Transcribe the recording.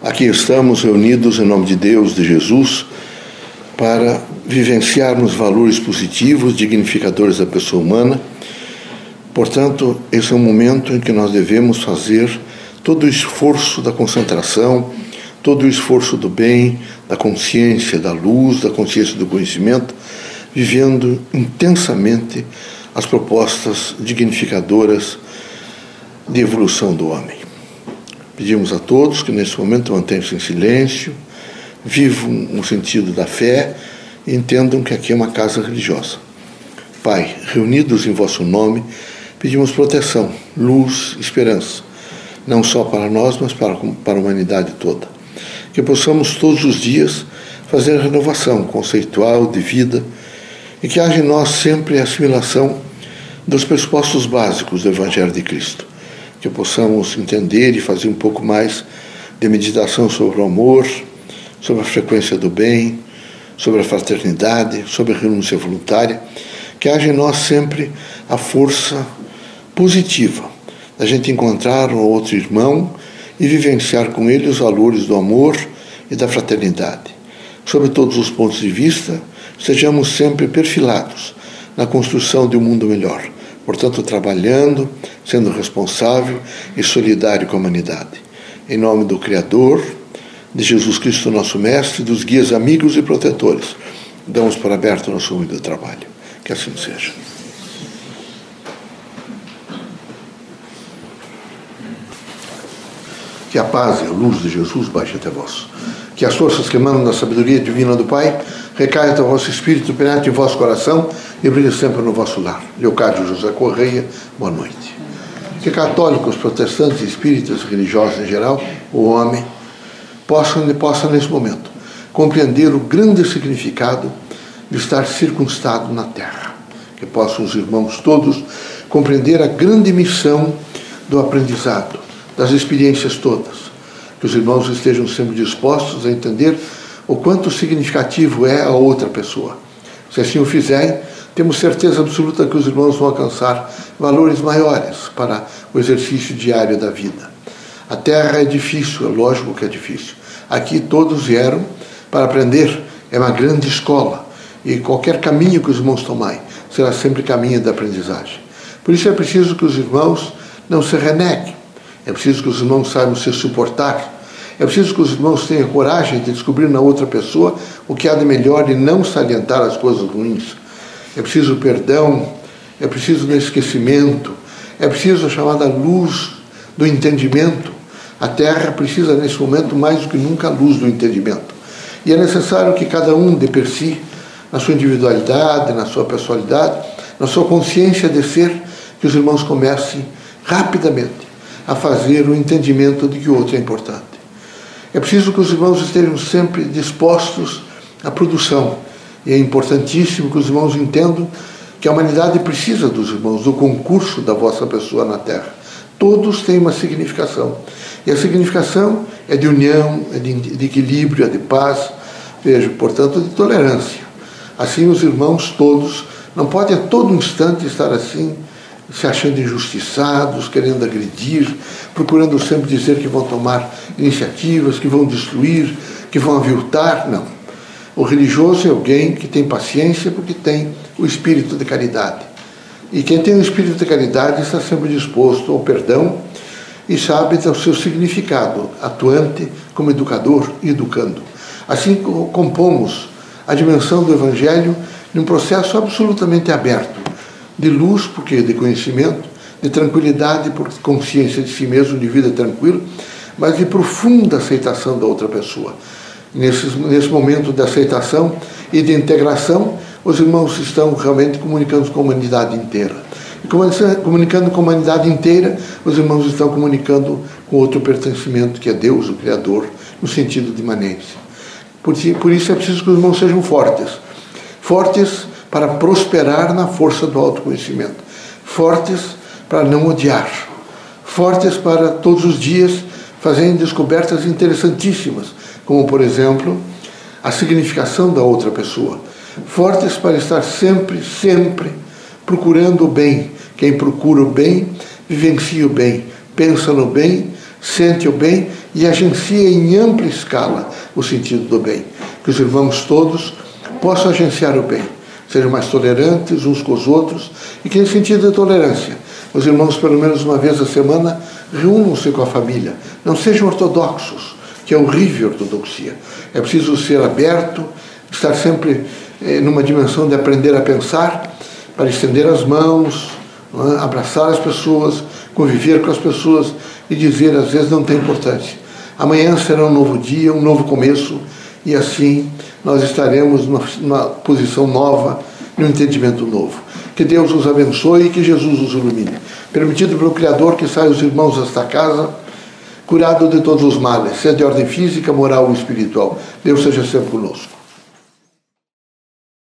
Aqui estamos reunidos em nome de Deus, de Jesus, para vivenciarmos valores positivos, dignificadores da pessoa humana. Portanto, esse é um momento em que nós devemos fazer todo o esforço da concentração, todo o esforço do bem, da consciência, da luz, da consciência do conhecimento, vivendo intensamente as propostas dignificadoras de evolução do homem. Pedimos a todos que nesse momento mantenham-se em silêncio, vivam no sentido da fé e entendam que aqui é uma casa religiosa. Pai, reunidos em vosso nome, pedimos proteção, luz, esperança, não só para nós, mas para, para a humanidade toda. Que possamos todos os dias fazer renovação conceitual de vida e que haja em nós sempre a assimilação dos pressupostos básicos do Evangelho de Cristo que possamos entender e fazer um pouco mais de meditação sobre o amor, sobre a frequência do bem, sobre a fraternidade, sobre a renúncia voluntária, que haja em nós sempre a força positiva da gente encontrar um outro irmão e vivenciar com ele os valores do amor e da fraternidade. Sobre todos os pontos de vista, sejamos sempre perfilados na construção de um mundo melhor portanto, trabalhando, sendo responsável e solidário com a humanidade. Em nome do Criador, de Jesus Cristo, nosso Mestre, dos guias amigos e protetores, damos por aberto nosso humilde trabalho. Que assim seja. Que a paz e a luz de Jesus baixe até vós. Que as forças que emanam da sabedoria divina do Pai recaiam até o vosso espírito, penetrem em vosso coração e brilhe sempre no vosso lar. Leocádio José Correia, boa noite. Que católicos, protestantes, espíritas, religiosos em geral, o homem, possam, possam nesse momento compreender o grande significado de estar circunstado na terra. Que possam os irmãos todos compreender a grande missão do aprendizado, das experiências todas. Que os irmãos estejam sempre dispostos a entender o quanto significativo é a outra pessoa. Se assim o fizerem, temos certeza absoluta que os irmãos vão alcançar valores maiores para o exercício diário da vida. A terra é difícil, é lógico que é difícil. Aqui todos vieram para aprender, é uma grande escola. E qualquer caminho que os irmãos tomarem será sempre caminho da aprendizagem. Por isso é preciso que os irmãos não se reneguem, é preciso que os irmãos saibam se suportar, é preciso que os irmãos tenham coragem de descobrir na outra pessoa o que há de melhor e não salientar as coisas ruins é preciso perdão, é preciso o esquecimento, é preciso a chamada luz do entendimento. A Terra precisa, nesse momento, mais do que nunca, a luz do entendimento. E é necessário que cada um, de per si, na sua individualidade, na sua personalidade, na sua consciência de ser, que os irmãos comecem rapidamente a fazer o entendimento de que o outro é importante. É preciso que os irmãos estejam sempre dispostos à produção, e é importantíssimo que os irmãos entendam que a humanidade precisa dos irmãos, do concurso da vossa pessoa na Terra. Todos têm uma significação. E a significação é de união, é de, equilíbrio, é de paz, vejo, portanto, de tolerância. Assim, os irmãos todos não podem a todo instante estar assim, se achando injustiçados, querendo agredir, procurando sempre dizer que vão tomar iniciativas, que vão destruir, que vão aviltar. Não. O religioso é alguém que tem paciência porque tem o espírito de caridade. E quem tem o espírito de caridade está sempre disposto ao perdão e sabe do seu significado, atuante como educador e educando. Assim compomos a dimensão do Evangelho num processo absolutamente aberto, de luz, porque de conhecimento, de tranquilidade, por consciência de si mesmo, de vida tranquila, mas de profunda aceitação da outra pessoa nesse, nesse momento de aceitação e de integração, os irmãos estão realmente comunicando com a humanidade inteira. E comunicando com a humanidade inteira, os irmãos estão comunicando com outro pertencimento, que é Deus, o Criador, no sentido de imanência. Por, por isso é preciso que os irmãos sejam fortes. Fortes para prosperar na força do autoconhecimento. Fortes para não odiar. Fortes para todos os dias fazerem descobertas interessantíssimas como por exemplo a significação da outra pessoa. Fortes para estar sempre, sempre procurando o bem. Quem procura o bem, vivencia o bem, pensa no bem, sente o bem e agencia em ampla escala o sentido do bem. Que os irmãos todos possam agenciar o bem, sejam mais tolerantes uns com os outros e que, nesse sentido de tolerância, os irmãos, pelo menos uma vez a semana, reúnam-se com a família. Não sejam ortodoxos, que é horrível a ortodoxia. É preciso ser aberto, estar sempre eh, numa dimensão de aprender a pensar, para estender as mãos, é? abraçar as pessoas, conviver com as pessoas e dizer às vezes não tem importância. Amanhã será um novo dia, um novo começo, e assim nós estaremos numa, posição nova, num entendimento novo. Que Deus os abençoe e que Jesus os ilumine. Permitido pelo Criador que saiam os irmãos desta casa, curado de todos os males, seja de ordem física, moral ou espiritual. Deus seja sempre conosco.